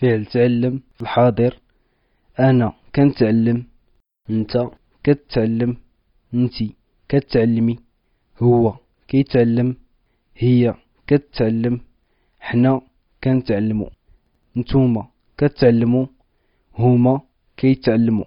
فعل تعلم في الحاضر. أنا كنتعلم أنت كتعلم أنتي كتعلمي. هو كيتعلم هي كتعلم حنا كنتعلمو. نتوما كتعلمو هما كيتعلمو.